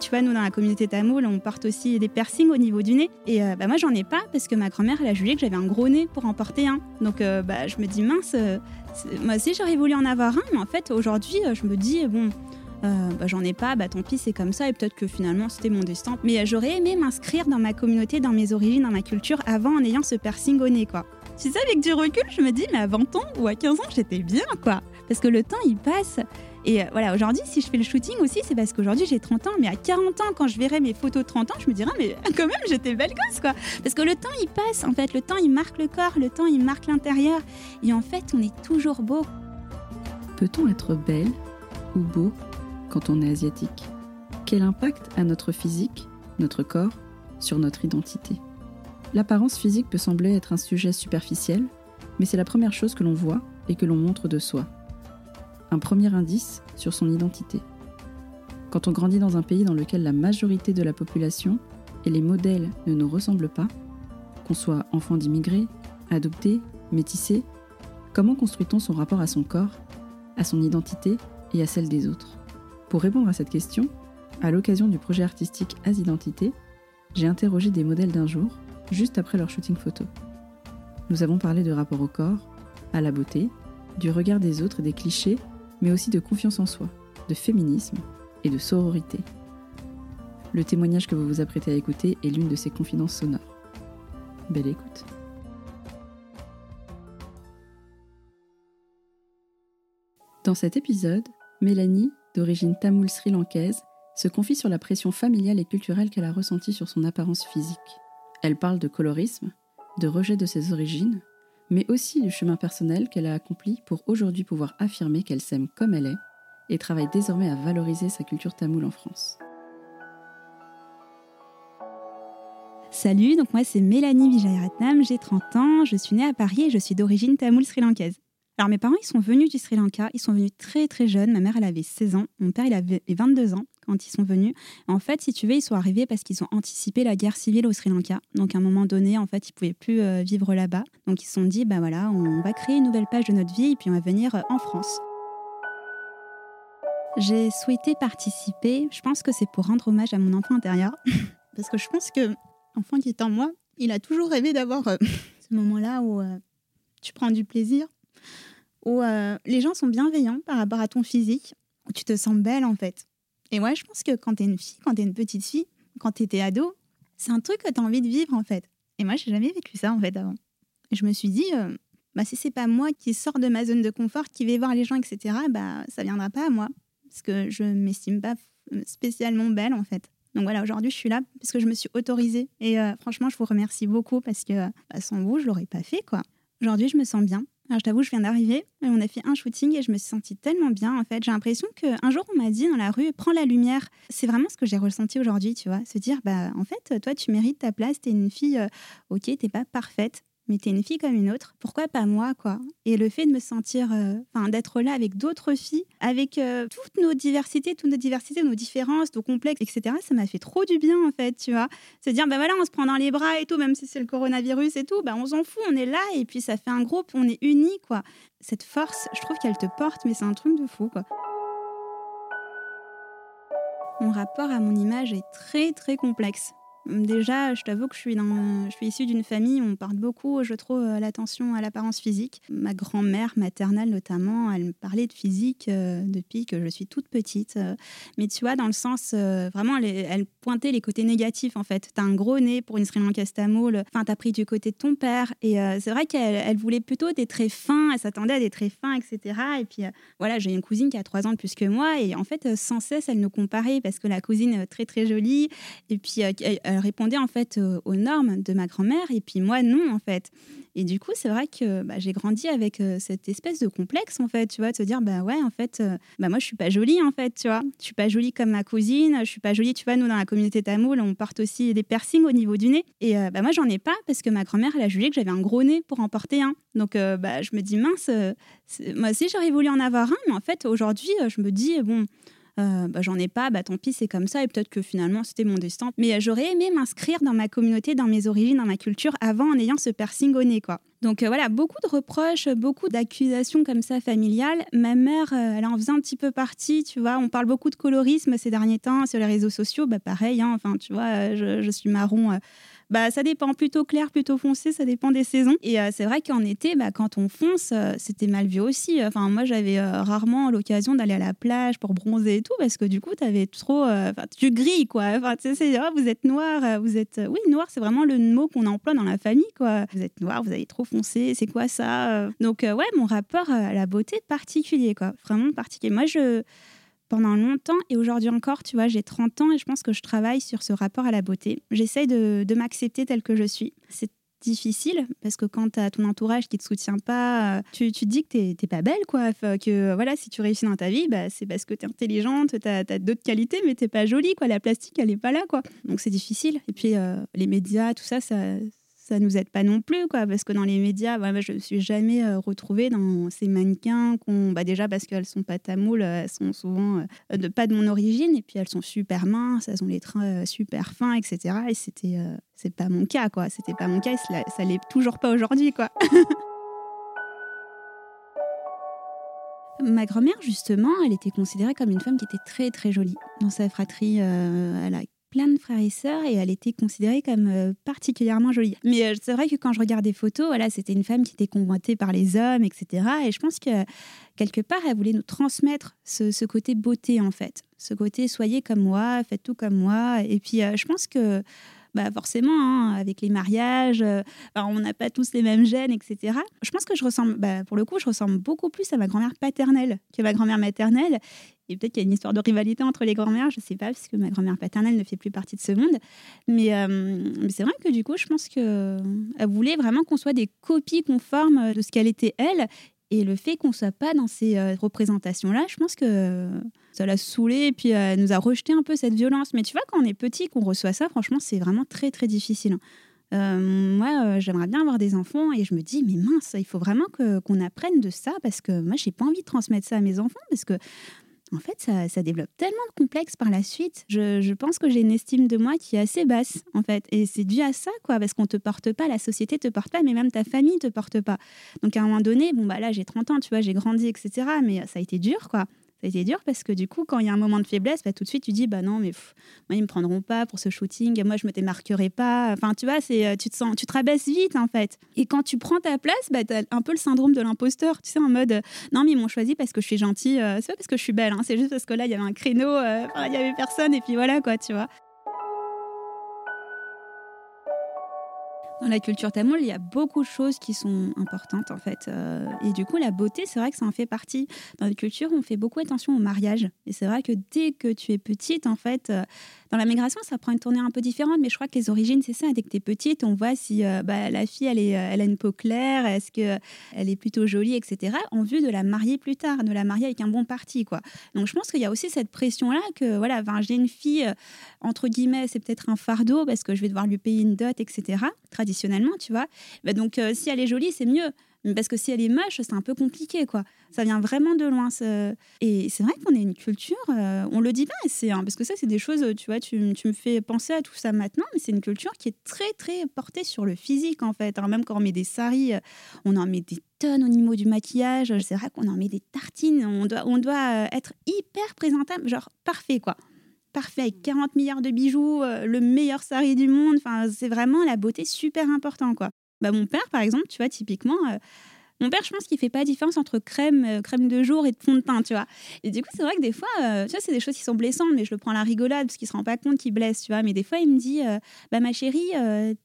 Tu vois, nous, dans la communauté tamoul, on porte aussi des piercings au niveau du nez. Et bah, moi, j'en ai pas parce que ma grand-mère, elle a jugé que j'avais un gros nez pour en porter un. Donc, bah, je me dis, mince, moi aussi, j'aurais voulu en avoir un. Mais en fait, aujourd'hui, je me dis, bon, euh, bah, j'en ai pas, bah tant pis, c'est comme ça, et peut-être que finalement c'était mon destin. Mais euh, j'aurais aimé m'inscrire dans ma communauté, dans mes origines, dans ma culture, avant en ayant ce piercing au nez, quoi. Tu sais, avec du recul, je me dis, mais à 20 ans ou à 15 ans, j'étais bien, quoi. Parce que le temps, il passe. Et euh, voilà, aujourd'hui, si je fais le shooting aussi, c'est parce qu'aujourd'hui j'ai 30 ans, mais à 40 ans, quand je verrai mes photos de 30 ans, je me dirai, mais quand même, j'étais belle gosse, quoi. Parce que le temps, il passe, en fait, le temps, il marque le corps, le temps, il marque l'intérieur. Et en fait, on est toujours beau. Peut-on être belle ou beau quand on est asiatique? Quel impact a notre physique, notre corps, sur notre identité? L'apparence physique peut sembler être un sujet superficiel, mais c'est la première chose que l'on voit et que l'on montre de soi. Un premier indice sur son identité. Quand on grandit dans un pays dans lequel la majorité de la population et les modèles ne nous ressemblent pas, qu'on soit enfant d'immigrés, adopté, métissé, comment construit-on son rapport à son corps, à son identité et à celle des autres? Pour répondre à cette question, à l'occasion du projet artistique As Identité, j'ai interrogé des modèles d'un jour, juste après leur shooting photo. Nous avons parlé de rapport au corps, à la beauté, du regard des autres et des clichés, mais aussi de confiance en soi, de féminisme et de sororité. Le témoignage que vous vous apprêtez à écouter est l'une de ces confidences sonores. Belle écoute. Dans cet épisode, Mélanie d'origine tamoule sri-lankaise, se confie sur la pression familiale et culturelle qu'elle a ressentie sur son apparence physique. Elle parle de colorisme, de rejet de ses origines, mais aussi du chemin personnel qu'elle a accompli pour aujourd'hui pouvoir affirmer qu'elle s'aime comme elle est et travaille désormais à valoriser sa culture tamoule en France. Salut, donc moi c'est Mélanie Vijayratnam, j'ai 30 ans, je suis née à Paris et je suis d'origine tamoule sri-lankaise. Alors mes parents, ils sont venus du Sri Lanka, ils sont venus très très jeunes. Ma mère, elle avait 16 ans, mon père, il avait 22 ans quand ils sont venus. En fait, si tu veux, ils sont arrivés parce qu'ils ont anticipé la guerre civile au Sri Lanka. Donc à un moment donné, en fait, ils pouvaient plus euh, vivre là-bas. Donc ils se sont dit, bah voilà, on va créer une nouvelle page de notre vie et puis on va venir euh, en France. J'ai souhaité participer. Je pense que c'est pour rendre hommage à mon enfant intérieur, parce que je pense que l'enfant qui est en moi, il a toujours rêvé d'avoir euh, ce moment-là où tu prends du plaisir où les gens sont bienveillants par rapport à ton physique, où tu te sens belle en fait. Et moi, je pense que quand tu es une fille, quand tu es une petite fille, quand tu étais ado, c'est un truc que tu as envie de vivre en fait. Et moi, j'ai jamais vécu ça en fait avant. Et je me suis dit, euh, bah, si c'est pas moi qui sors de ma zone de confort, qui vais voir les gens, etc., bah, ça viendra pas à moi. Parce que je m'estime pas spécialement belle en fait. Donc voilà, aujourd'hui, je suis là parce que je me suis autorisée. Et euh, franchement, je vous remercie beaucoup parce que bah, sans vous, je l'aurais pas fait quoi. Aujourd'hui, je me sens bien. Je t'avoue, je viens d'arriver on a fait un shooting et je me suis sentie tellement bien. En fait, j'ai l'impression qu'un jour, on m'a dit dans la rue, prends la lumière. C'est vraiment ce que j'ai ressenti aujourd'hui, tu vois. Se dire, bah, en fait, toi, tu mérites ta place, t'es une fille, euh, ok, t'es pas parfaite, mais t'es une fille comme une autre, pourquoi pas moi, quoi? Et le fait de me sentir, euh, enfin, d'être là avec d'autres filles, avec euh, toutes nos diversités, toutes nos diversités, nos différences, nos complexes, etc., ça m'a fait trop du bien, en fait, tu vois? Se dire, ben voilà, on se prend dans les bras et tout, même si c'est le coronavirus et tout, ben on s'en fout, on est là, et puis ça fait un groupe, on est unis, quoi. Cette force, je trouve qu'elle te porte, mais c'est un truc de fou, quoi. Mon rapport à mon image est très très complexe. Déjà, je t'avoue que je suis, dans, je suis issue d'une famille où on porte beaucoup, je trouve, euh, l'attention à l'apparence physique. Ma grand-mère maternelle, notamment, elle me parlait de physique euh, depuis que je suis toute petite. Euh. mais tu vois, dans le sens, vraiment, elle, pointait les côtés négatifs, en fait. T'as un gros nez pour une Sri Lankaise tamoul, enfin, t'as pris du côté de ton père. Et c'est vrai qu'elle elle voulait plutôt des traits fins, elle s'attendait à des traits fins, etc. Et puis, voilà, j'ai une cousine qui a trois ans de plus que moi. Et en fait, sans cesse, elle nous comparait parce que la cousine, très, très jolie. Et puis, elle répondait en fait euh, aux normes de ma grand-mère et puis moi non en fait. Et du coup, c'est vrai que bah, j'ai grandi avec euh, cette espèce de complexe en fait, tu vois, de se dire bah ouais en fait, euh, bah moi je suis pas jolie en fait, tu vois, je suis pas jolie comme ma cousine, je suis pas jolie, tu vois, nous dans la communauté tamoule, on porte aussi des piercings au niveau du nez et bah moi j'en ai pas parce que ma grand-mère elle a jugé que j'avais un gros nez pour en porter un. Donc bah je me dis mince, moi aussi j'aurais voulu en avoir un, mais en fait aujourd'hui je me dis bon Euh, bah, j'en ai pas, bah, tant pis, c'est comme ça, et peut-être que finalement c'était mon destin. Mais euh, j'aurais aimé m'inscrire dans ma communauté, dans mes origines, dans ma culture, avant en ayant ce piercing au nez, quoi. Donc euh, voilà, beaucoup de reproches, beaucoup d'accusations comme ça familiales. Ma mère, elle en faisait un petit peu partie, tu vois. On parle beaucoup de colorisme ces derniers temps sur les réseaux sociaux, bah pareil, hein, enfin tu vois, je, je suis marron bah, ça dépend, plutôt clair, plutôt foncé, ça dépend des saisons. Et euh, c'est vrai qu'en été, bah, quand on fonce, euh, c'était mal vu aussi. Enfin, moi, j'avais euh, rarement l'occasion d'aller à la plage pour bronzer et tout, parce que du coup, tu avais trop. Tu grilles, quoi. Enfin, oh, vous êtes noir, vous êtes. Oui, noir, c'est vraiment le mot qu'on emploie dans la famille, quoi. Vous êtes noir, vous avez trop foncé, c'est quoi ça Donc, ouais, mon rapport à la beauté particulier, quoi. Vraiment particulier. Moi, je pendant longtemps et aujourd'hui encore, tu vois, j'ai 30 ans et je pense que je travaille sur ce rapport à la beauté. J'essaye de, m'accepter telle que je suis. C'est difficile parce que quand tu as ton entourage qui te soutient pas, euh, tu, tu te dis que tu n'es pas belle, quoi. que voilà, si tu réussis dans ta vie, bah, c'est parce que tu es intelligente, tu as, d'autres qualités, mais tu pas jolie, quoi. La plastique, elle est pas là, quoi. Donc c'est difficile. Et puis euh, les médias, tout ça, ça, ça nous aide pas non plus, quoi, parce que dans les médias, bah, je ne me suis jamais euh, retrouvée dans ces mannequins qu'on, bah, déjà parce qu'elles sont pas tamoules, elles sont souvent euh, de, pas de mon origine, et puis elles sont super minces, elles ont les trains euh, super fins, etc. Et c'était, c'est pas mon cas, quoi. C'était pas mon cas, ça, ça l'est toujours pas aujourd'hui, quoi. Ma grand-mère, justement, elle était considérée comme une femme qui était très très jolie. Dans sa fratrie, elle a plein de frères et sœurs et elle était considérée comme euh, particulièrement jolie. Mais euh, c'est vrai que quand je regarde des photos, voilà, c'était une femme qui était convoitée par les hommes, etc. Et je pense que quelque part, elle voulait nous transmettre ce, côté beauté, en fait. Ce côté soyez comme moi, faites tout comme moi. Et puis, euh, je pense que bah forcément, hein, avec les mariages, bah, on n'a pas tous les mêmes gènes, etc. Je pense que je ressemble, bah, pour le coup, je ressemble beaucoup plus à ma grand-mère paternelle que ma grand-mère maternelle. Et peut-être qu'il y a une histoire de rivalité entre les grand-mères, je ne sais pas, puisque ma grand-mère paternelle ne fait plus partie de ce monde. Mais, euh, c'est vrai que du coup, je pense qu'elle voulait vraiment qu'on soit des copies conformes de ce qu'elle était elle. Et le fait qu'on ne soit pas dans ces euh, représentations-là, je pense que ça l'a saoulée et puis elle nous a rejeté un peu cette violence. Mais tu vois, quand on est petit, qu'on reçoit ça, franchement, c'est vraiment très, très difficile. Euh, moi, j'aimerais bien avoir des enfants et je me dis, mais mince, il faut vraiment qu'on apprenne de ça parce que moi, j'ai pas envie de transmettre ça à mes enfants parce que en fait, ça, développe tellement de complexes par la suite. Je, pense que j'ai une estime de moi qui est assez basse, en fait. Et c'est dû à ça, quoi, parce qu'on te porte pas, la société te porte pas, mais même ta famille te porte pas. Donc à un moment donné, bon, bah là, j'ai 30 ans, tu vois, j'ai grandi, etc. Mais ça a été dur, quoi ça a été dur parce que du coup, quand il y a un moment de faiblesse, bah, tout de suite, tu dis bah non, mais moi, ils me prendront pas pour ce shooting, moi, je me démarquerai pas. Enfin, tu vois, c'est, euh, tu te sens, tu te rabaisses vite en fait. Et quand tu prends ta place, bah, tu as un peu le syndrome de l'imposteur, tu sais, en mode euh, non, mais ils m'ont choisi parce que je suis gentille, euh, c'est pas parce que je suis belle, hein, c'est juste parce que là, il y avait un créneau, il y avait personne, et puis voilà quoi, tu vois. Dans la culture tamoule, il y a beaucoup de choses qui sont importantes en fait. Euh, et du coup, la beauté, c'est vrai que ça en fait partie. Dans la culture, on fait beaucoup attention au mariage. Et c'est vrai que dès que tu es petite, en fait, euh, dans la migration, ça prend une tournure un peu différente, mais je crois que les origines, c'est ça. Dès que tu es petite, on voit si euh, bah, la fille, elle, est, euh, a une peau claire, est-ce qu'elle est plutôt jolie, etc., en vue de la marier plus tard, de la marier avec un bon parti. Quoi. Donc je pense qu'il y a aussi cette pression-là que, voilà, j'ai une fille, euh, entre guillemets, c'est peut-être un fardeau parce que je vais devoir lui payer une dot, etc., traditionnellement, tu vois. Bah, donc si elle est jolie, c'est mieux. Parce que si elle est moche, c'est un peu compliqué, quoi. Ça vient vraiment de loin. Et c'est vrai qu'on est une culture, euh, on le dit pas, c'est parce que ça, c'est des choses, tu vois, tu, me fais penser à tout ça maintenant, mais c'est une culture qui est très, très portée sur le physique, en fait. même quand on met des saris, euh, on en met des tonnes au niveau du maquillage. C'est vrai qu'on en met des tartines. On doit, on doit euh, être hyper présentable, genre parfait, quoi parfait avec 40 milliards de bijoux, le meilleur sari du monde. Enfin, c'est vraiment la beauté super important, quoi. Bah, mon père, par exemple, tu vois, typiquement, euh, mon père, je pense qu'il fait pas la différence entre crème, euh, crème de jour et de fond de teint, tu vois. Et du coup, c'est vrai que des fois, euh, tu vois, c'est des choses qui sont blessantes, mais je le prends à la rigolade parce qu'il se rend pas compte qu'il blesse, tu vois. Mais des fois, il me dit, euh, bah ma chérie,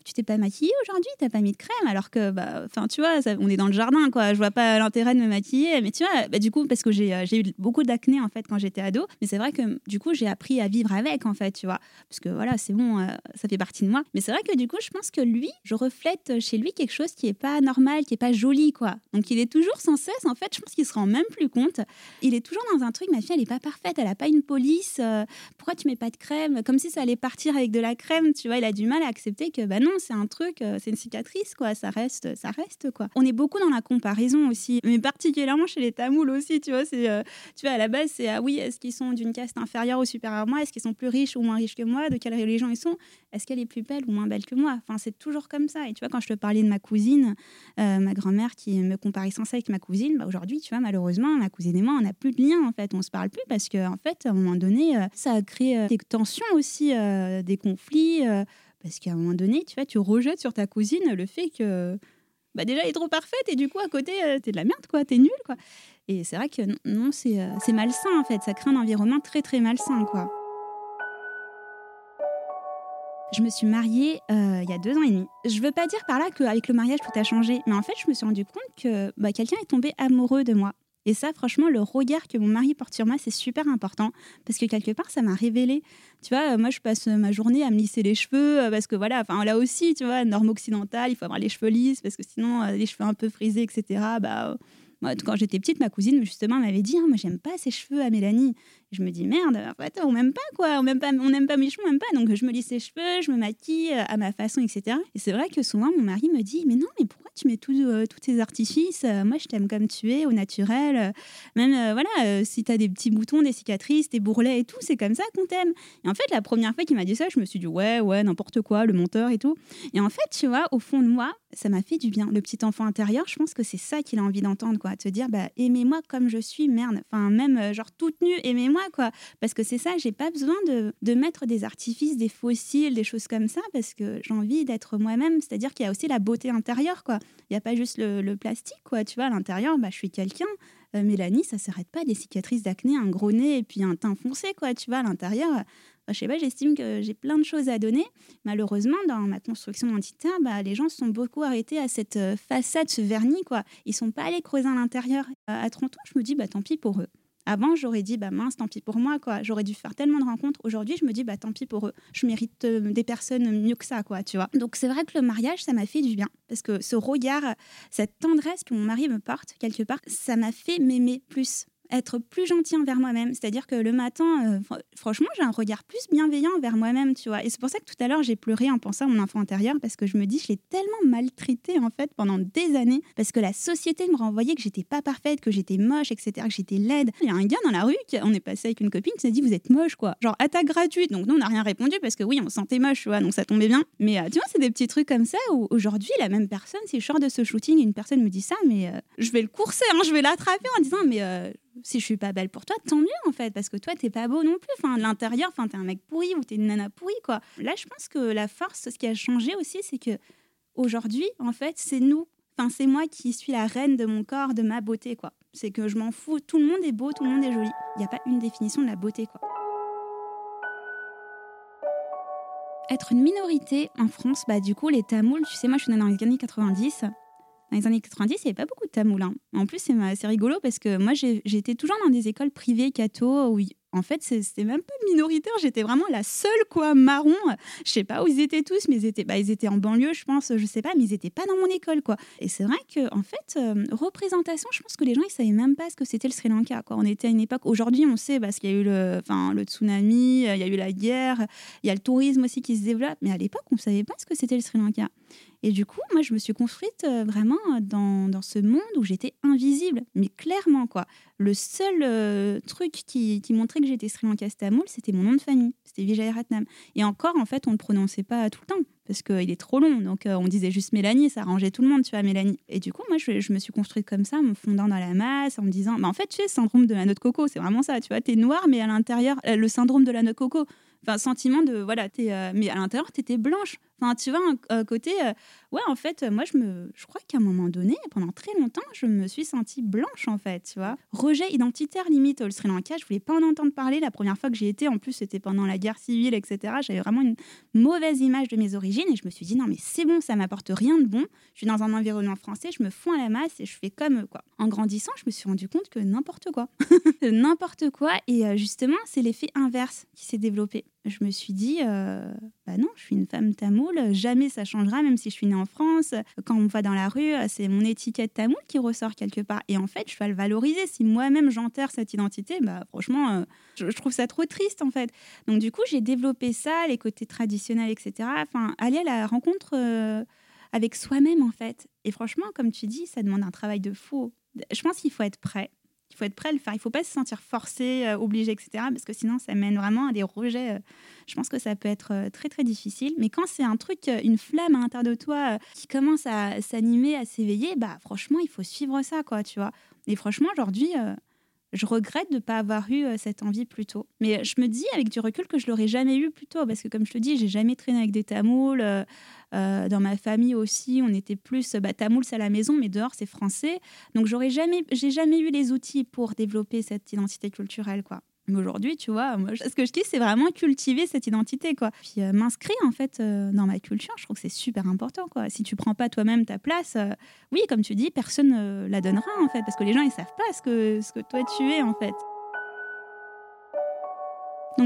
tu t'es pas maquillée aujourd'hui, t'as pas mis de crème, alors que, bah, enfin, tu vois, on est dans le jardin, quoi. Je vois pas l'intérêt de me maquiller, mais tu vois, bah, du coup, parce que j'ai eu beaucoup d'acné en fait quand j'étais ado, mais c'est vrai que du coup, j'ai appris à vivre avec, en fait, tu vois, parce que voilà, c'est bon, ça fait partie de moi. Mais c'est vrai que du coup, je pense que lui, je reflète chez lui quelque chose qui est pas normal, qui est pas joli, quoi Donc il est toujours sans cesse, en fait, je pense qu'il se rend même plus compte. Il est toujours dans un truc, ma fille, elle n'est pas parfaite, elle n'a pas une police. Euh, pourquoi tu mets pas de crème? Comme si ça allait partir avec de la crème, tu vois. Il a du mal à accepter que, bah non, c'est un truc, euh, c'est une cicatrice, quoi. Ça reste, ça reste, quoi. On est beaucoup dans la comparaison aussi, mais particulièrement chez les Tamouls aussi, tu vois. C'est, euh, tu vois, à la base, c'est ah oui, est-ce qu'ils sont d'une caste inférieure ou supérieure à moi? Est-ce qu'ils sont plus riches ou moins riches que moi? De quelle religion ils sont? Est-ce qu'elle est plus belle ou moins belle que moi? Enfin, c'est toujours comme ça. Et tu vois, quand je te parlais de ma cousine, ma grand-mère qui me comparait sans ça avec ma cousine, bah aujourd'hui, tu vois, malheureusement, ma cousine et moi, on n'a plus de lien en fait. On se parle plus parce que en fait, à un moment donné, euh, ça a créé euh, des tensions aussi, euh, des conflits. parce qu'à un moment donné, tu vois, tu rejettes sur ta cousine le fait que bah déjà elle est trop parfaite et du coup à côté t'es de la merde quoi, t'es nul quoi. Et c'est vrai que non, c'est malsain en fait, ça crée un environnement très très malsain quoi. Je me suis mariée il y a deux ans et demi. Je veux pas dire par là qu'avec le mariage tout a changé, mais en fait je me suis rendu compte que bah, quelqu'un est tombé amoureux de moi. Et ça, franchement, le regard que mon mari porte sur moi, c'est super important parce que quelque part, ça m'a révélé. Tu vois, euh, moi, je passe ma journée à me lisser les cheveux euh, parce que voilà, enfin là aussi, tu vois, norme occidentale, il faut avoir les cheveux lisses parce que sinon, euh, les cheveux un peu frisés, etc. Bah, moi, quand j'étais petite, ma cousine, justement, m'avait dit hein, Moi, j'aime pas ces cheveux à Mélanie. Je me dis Merde, en fait, on m'aime pas, quoi. On n'aime pas, on pas mes cheveux, on m'aime pas. Donc, je me lisse les cheveux, je me maquille à ma façon, etc. Et c'est vrai que souvent, mon mari me dit Mais non, mais pourquoi tu mets euh, tous ces artifices. Euh, moi, je t'aime comme tu es, au naturel. Euh, même, voilà, si tu as des petits boutons, des cicatrices, des bourrelets et tout, c'est comme ça qu'on t'aime. Et en fait, la première fois qu'il m'a dit ça, je me suis dit, ouais, ouais, n'importe quoi, le monteur et tout. Et en fait, tu vois, au fond de moi, ça m'a fait du bien. Le petit enfant intérieur, je pense que c'est ça qu'il a envie d'entendre, quoi. Te dire, bah, aimez-moi comme je suis, merde. Enfin, même, genre, toute nue, aimez-moi, quoi. Parce que c'est ça, j'ai pas besoin de, mettre des artifices, des fossiles, des choses comme ça, parce que j'ai envie d'être moi-même. C'est-à-dire qu'il y a aussi la beauté intérieure, quoi. Il n'y a pas juste le, plastique, quoi. Tu vois, à l'intérieur, bah, je suis quelqu'un. Euh, Mélanie, ça s'arrête pas des cicatrices d'acné, un gros nez et puis un teint foncé, quoi. Tu vois, à l'intérieur, bah, je sais pas, j'estime que j'ai plein de choses à donner. Malheureusement, dans ma construction identitaire, bah, les gens se sont beaucoup arrêtés à cette euh, façade, ce vernis, quoi. Ils sont pas allés creuser à l'intérieur. À 30 ans, je me dis, bah, tant pis pour eux. Avant, j'aurais dit, bah mince, tant pis pour moi, quoi. J'aurais dû faire tellement de rencontres. Aujourd'hui, je me dis, bah tant pis pour eux. Je mérite euh, des personnes mieux que ça, quoi, tu vois. Donc, c'est vrai que le mariage, ça m'a fait du bien. Parce que ce regard, cette tendresse que mon mari me porte, quelque part, ça m'a fait m'aimer plus être plus gentil envers moi-même. C'est-à-dire que le matin, euh, franchement, j'ai un regard plus bienveillant envers moi-même, tu vois. Et c'est pour ça que tout à l'heure, j'ai pleuré en pensant à mon enfant intérieur parce que je me dis, je l'ai tellement maltraité, en fait, pendant des années parce que la société me renvoyait que j'étais pas parfaite, que j'étais moche, etc., que j'étais laide. Il y a un gars dans la rue, qui, on est passé avec une copine, qui s'est dit, vous êtes moche, quoi. Genre, attaque gratuite. Donc, nous, on n'a rien répondu parce que oui, on sentait moche, tu vois, donc ça tombait bien. Mais euh, tu vois, c'est des petits trucs comme ça où aujourd'hui, la même personne, si je sors de ce shooting une personne me dit ça, mais euh, je vais le courser, hein, je vais l'attraper en disant, mais si je suis pas belle pour toi, tant mieux en fait, parce que toi t'es pas beau non plus. Enfin, l'intérieur, enfin t'es un mec pourri ou t'es une nana pourrie quoi. Là, je pense que la force, ce qui a changé aussi, c'est que aujourd'hui, en fait, c'est nous. Enfin, c'est moi qui suis la reine de mon corps, de ma beauté quoi. C'est que je m'en fous. Tout le monde est beau, tout le monde est joli. Il n'y a pas une définition de la beauté quoi. Être une minorité en France, bah du coup les Tamouls, tu sais moi je suis née dans les années 90, dans les années 90, il n'y avait pas beaucoup de tamouls. Hein. En plus, c'est rigolo parce que moi, j'étais toujours dans des écoles privées catho où en fait, c'était même pas minoritaire. J'étais vraiment la seule, quoi, marron. Je sais pas où ils étaient tous, mais ils étaient, bah, ils étaient en banlieue, je pense, je sais pas, mais ils étaient pas dans mon école, quoi. Et c'est vrai que, en fait, euh, représentation, je pense que les gens, ils savaient même pas ce que c'était le Sri Lanka. On était à une époque, aujourd'hui, on sait, parce qu'il y a eu le, le tsunami, il y a eu la guerre, il y a le tourisme aussi qui se développe, mais à l'époque, on savait pas ce que c'était le Sri Lanka. Et du coup, moi, je me suis construite euh, vraiment dans, dans ce monde où j'étais invisible, mais clairement, quoi. Le seul euh, truc qui, montrait que j'étais Sri Lanka Stamoul, c'était mon nom de famille, c'était Vijay Ratnam. Et encore, en fait, on ne le prononçait pas tout le temps, parce qu'il est trop long. Donc, euh, on disait juste Mélanie, ça arrangeait tout le monde, tu vois, Mélanie. Et du coup, moi, je, me suis construite comme ça, en me fondant dans la masse, en me disant, bah, en fait, tu sais, syndrome de la noix de coco, c'est vraiment ça, tu vois, t'es noir, mais à l'intérieur, le syndrome de la noix de coco, enfin, sentiment de, voilà, es, mais à l'intérieur, t'étais blanche. Enfin, tu vois, un, côté, euh, ouais, en fait, moi, je me, je crois qu'à un moment donné, pendant très longtemps, je me suis sentie blanche, en fait, tu vois. Rejet identitaire limite au Sri Lanka, je voulais pas en entendre parler. La première fois que j'y étais, en plus, c'était pendant la guerre civile, etc. J'avais vraiment une mauvaise image de mes origines et je me suis dit, non, mais c'est bon, ça m'apporte rien de bon. Je suis dans un environnement français, je me fonds à la masse et je fais comme quoi. En grandissant, je me suis rendu compte que n'importe quoi, n'importe quoi. Et euh, justement, c'est l'effet inverse qui s'est développé je me suis dit, euh, bah non, je suis une femme tamoule, jamais ça changera, même si je suis née en France. Quand on me voit dans la rue, c'est mon étiquette tamoule qui ressort quelque part. Et en fait, je vais le valoriser. Si moi-même j'enterre cette identité, bah franchement, euh, je, trouve ça trop triste en fait. Donc du coup, j'ai développé ça, les côtés traditionnels, etc. Enfin, aller à la rencontre euh, avec soi-même en fait. Et franchement, comme tu dis, ça demande un travail de fou. Je pense qu'il faut être prêt. Il faut être prêt à le faire. Il ne faut pas se sentir forcé, euh, obligé, etc. Parce que sinon, ça mène vraiment à des rejets. Euh. je pense que ça peut être euh, très, très difficile. Mais quand c'est un truc, une flamme à l'intérieur de toi qui commence à s'animer, à s'éveiller, bah franchement, il faut suivre ça, quoi, tu vois. Et franchement, aujourd'hui, je regrette de ne pas avoir eu cette envie plus tôt. Mais je me dis avec du recul que je l'aurais jamais eu plus tôt parce que comme je te dis, j'ai jamais traîné avec des tamouls. dans ma famille aussi, on était plus bah, tamouls à la maison, mais dehors c'est français. Donc j'aurais jamais, j'ai jamais eu les outils pour développer cette identité culturelle, quoi. Mais aujourd'hui, tu vois, moi, ce que je dis, c'est vraiment cultiver cette identité, quoi. Puis euh, m'inscrire, en fait, euh, dans ma culture, je trouve que c'est super important, quoi. Si tu prends pas toi-même ta place, euh, oui, comme tu dis, personne ne la donnera, en fait, parce que les gens, ils savent pas ce que, ce que toi, tu es, en fait.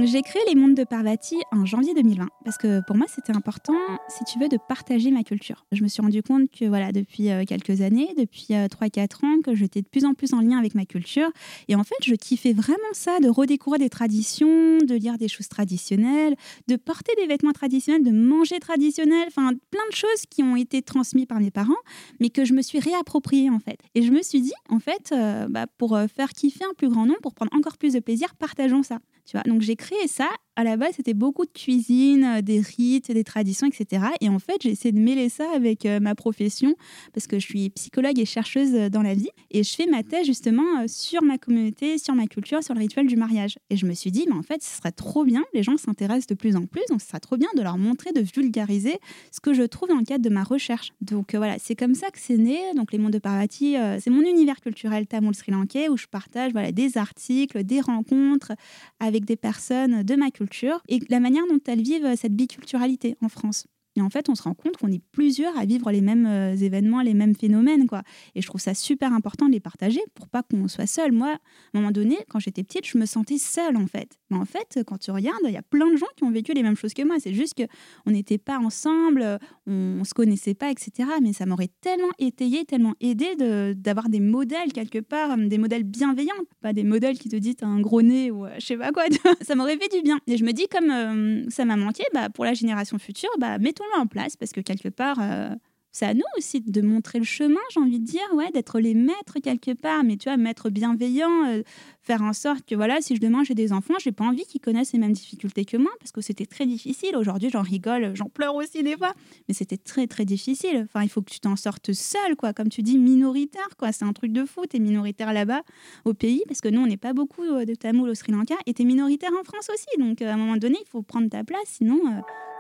J'ai créé les mondes de Parvati en janvier 2020 parce que pour moi c'était important, si tu veux, de partager ma culture. Je me suis rendu compte que voilà depuis euh, quelques années, depuis 3-4 euh, ans, que j'étais de plus en plus en lien avec ma culture et en fait je kiffais vraiment ça, de redécouvrir des traditions, de lire des choses traditionnelles, de porter des vêtements traditionnels, de manger traditionnel, enfin plein de choses qui ont été transmises par mes parents, mais que je me suis réappropriée en fait. Et je me suis dit en fait, euh, bah, pour faire kiffer un plus grand nombre, pour prendre encore plus de plaisir, partageons ça. Tu vois, donc j'ai créé ça à la base, c'était beaucoup de cuisine, euh, des rites, des traditions, etc. Et en fait, j'ai essayé de mêler ça avec euh, ma profession parce que je suis psychologue et chercheuse euh, dans la vie. Et je fais ma thèse justement sur ma communauté, sur ma culture, sur le rituel du mariage. Et je me suis dit, mais en fait, ce serait trop bien. Les gens s'intéressent de plus en plus. Donc, ce serait trop bien de leur montrer, de vulgariser ce que je trouve dans le cadre de ma recherche. Donc, voilà, c'est comme ça que c'est né. Donc, les mondes de Parvati, c'est mon univers culturel tamoul sri lankais où je partage voilà, des articles, des rencontres avec des personnes de ma culture et la manière dont elles vivent cette biculturalité en France. Et en fait, on se rend compte qu'on est plusieurs à vivre les mêmes euh, événements, les mêmes phénomènes. quoi. Et je trouve ça super important de les partager pour pas qu'on soit seul. Moi, à un moment donné, quand j'étais petite, je me sentais seule, en fait. Mais en fait, quand tu regardes, il y a plein de gens qui ont vécu les mêmes choses que moi. C'est juste qu'on n'était pas ensemble, on ne se connaissait pas, etc. Mais ça m'aurait tellement étayé, tellement aidé d'avoir des modèles quelque part, des modèles bienveillants, pas des modèles qui te disent un gros nez ou euh, je sais pas quoi. ça m'aurait fait du bien. Et je me dis, comme euh, ça m'a manqué, bah, pour la génération future, bah, en place parce que quelque part, euh, c'est à nous aussi de montrer le chemin, j'ai envie de dire, ouais, d'être les maîtres quelque part, mais tu vois, maître bienveillant, euh, faire en sorte que voilà, si je demain j'ai des enfants, j'ai pas envie qu'ils connaissent les mêmes difficultés que moi, parce que c'était très difficile. Aujourd'hui, j'en rigole, j'en pleure aussi des fois, mais c'était très très difficile. Enfin, il faut que tu t'en sortes seul, quoi, comme tu dis, minoritaire, quoi. C'est un truc de fou, t'es minoritaire là-bas au pays, parce que nous, on n'est pas beaucoup euh, de Tamouls au Sri Lanka, et t'es minoritaire en France aussi. Donc, à un moment donné, il faut prendre ta place, sinon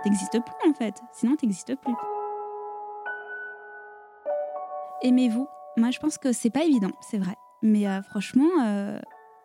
t'existes plus en fait. Sinon, t'existes plus. Aimez-vous? Moi, je pense que c'est pas évident, c'est vrai. Mais euh, franchement, euh,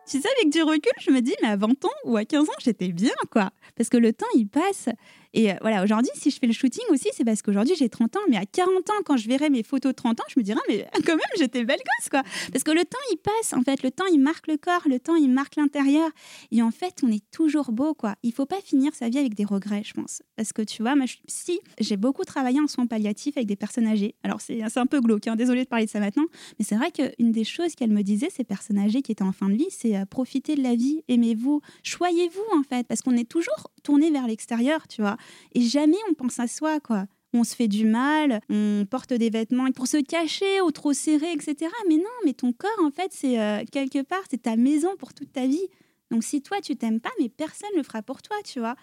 tu sais, avec du recul, je me dis, mais à 20 ans ou à 15 ans, j'étais bien, quoi. Parce que le temps, il passe. Et euh, voilà, aujourd'hui, si je fais le shooting aussi, c'est parce qu'aujourd'hui, j'ai 30 ans. Mais à 40 ans, quand je verrai mes photos de 30 ans, je me dirai, mais quand même, j'étais belle gosse, quoi. Parce que le temps, il passe, en fait. Le temps, il marque le corps. Le temps, il marque l'intérieur. Et en fait, on est toujours beau, quoi. Il faut pas finir sa vie avec des regrets, je pense. Parce que tu vois, moi, si j'ai beaucoup travaillé en soins palliatifs avec des personnes âgées. Alors, c'est un peu glauque, hein, désolée de parler de ça maintenant. Mais c'est vrai qu'une des choses qu'elle me disait, ces personnes âgées qui étaient en fin de vie, c'est euh, profiter de la vie, aimez-vous, choyez-vous en fait, parce qu'on est toujours tourné vers l'extérieur, tu vois, et jamais on pense à soi, quoi. On se fait du mal, on porte des vêtements pour se cacher ou trop serré, etc. Mais non, mais ton corps, en fait, c'est euh, quelque part, c'est ta maison pour toute ta vie. Donc si toi, tu t'aimes pas, mais personne ne le fera pour toi, tu vois.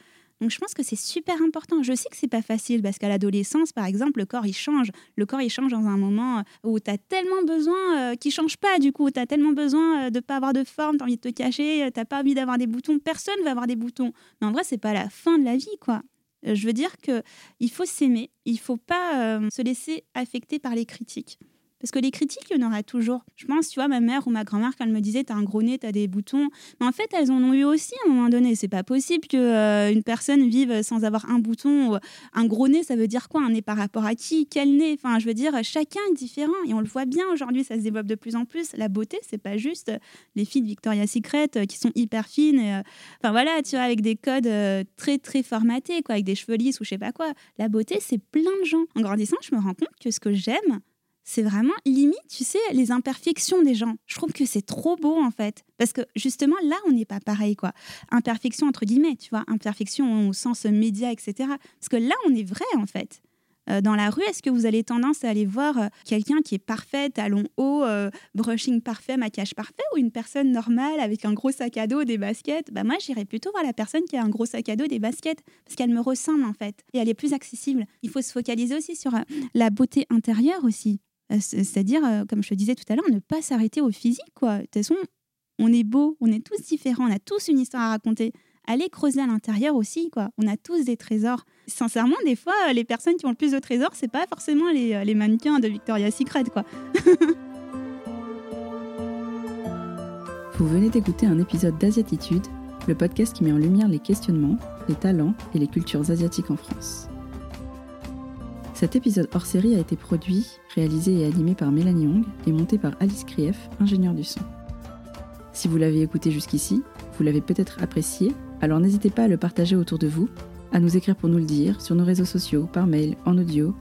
Donc je pense que c'est super important. Je sais que c'est pas facile parce qu'à l'adolescence, par exemple, le corps il change. Le corps il change dans un moment où tu as tellement besoin euh, qu'il change pas du coup. Tu as tellement besoin euh, de pas avoir de forme, tu as envie de te cacher, tu pas envie d'avoir des boutons. Personne va avoir des boutons. Mais en vrai, c'est pas la fin de la vie quoi. Euh, je veux dire que il faut s'aimer, il faut pas se laisser affecter par les critiques Parce que les critiques, il y en aura toujours. Je pense, tu vois, ma mère ou ma grand-mère, quand elle me disait T'as un gros nez, t'as des boutons. Mais en fait, elles en ont eu aussi à un moment donné. C'est pas possible qu'une euh, une personne vive sans avoir un bouton. Un gros nez, ça veut dire quoi? Un nez par rapport à qui? Quel nez? Enfin, je veux dire, chacun est différent. Et on le voit bien aujourd'hui, ça se développe de plus en plus. La beauté, c'est pas juste les filles de Victoria's Secret euh, qui sont hyper fines. Euh, enfin, voilà, tu vois, avec des codes très, très formatés, quoi, avec des cheveux lisses ou je sais pas quoi. La beauté, c'est plein de gens. En grandissant, je me rends compte que ce que j'aime, c'est vraiment limite, tu sais, les imperfections des gens. Je trouve que c'est trop beau en fait. Parce que justement, là, on n'est pas pareil, quoi. Imperfection entre guillemets, tu vois, imperfection au sens média, etc. Parce que là, on est vrai en fait. Euh, dans la rue, est-ce que vous avez tendance à aller voir euh, quelqu'un qui est parfait, talons hauts, euh, brushing parfait, maquillage parfait, ou une personne normale avec un gros sac à dos, des baskets? Bah Moi, j'irais plutôt voir la personne qui a un gros sac à dos, des baskets, parce qu'elle me ressemble en fait, et elle est plus accessible. Il faut se focaliser aussi sur la beauté intérieure aussi. C'est-à-dire, comme je te disais tout à l'heure, ne pas s'arrêter au physique. Quoi. De toute façon, on est beau, on est tous différents, on a tous une histoire à raconter. Allez creuser à l'intérieur aussi, quoi. On a tous des trésors. Sincèrement, des fois, les personnes qui ont le plus de trésors, c'est pas forcément les, les mannequins de Victoria's Secret, quoi. Vous venez d'écouter un épisode d'Asiatitude, le podcast qui met en lumière les questionnements, les talents et les cultures asiatiques en France. Cet épisode hors série a été produit, réalisé et animé par Mélanie Young et monté par Alice Krief, ingénieure du son. Si vous l'avez écouté jusqu'ici, vous l'avez peut-être apprécié, alors n'hésitez pas à le partager autour de vous, à nous écrire pour nous le dire, sur nos réseaux sociaux, par mail, en audio.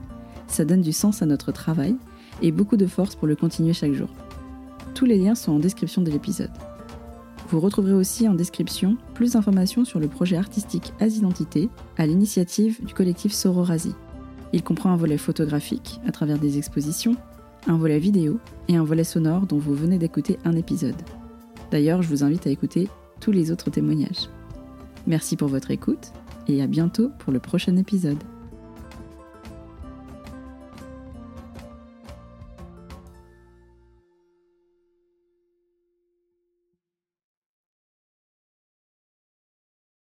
Ça donne du sens à notre travail et beaucoup de force pour le continuer chaque jour. Tous les liens sont en description de l'épisode. Vous retrouverez aussi en description plus d'informations sur le projet artistique As-Identité à l'initiative du collectif Sororasi. Il comprend un volet photographique à travers des expositions, un volet vidéo et un volet sonore dont vous venez d'écouter un épisode. D'ailleurs, je vous invite à écouter tous les autres témoignages. Merci pour votre écoute et à bientôt pour le prochain épisode.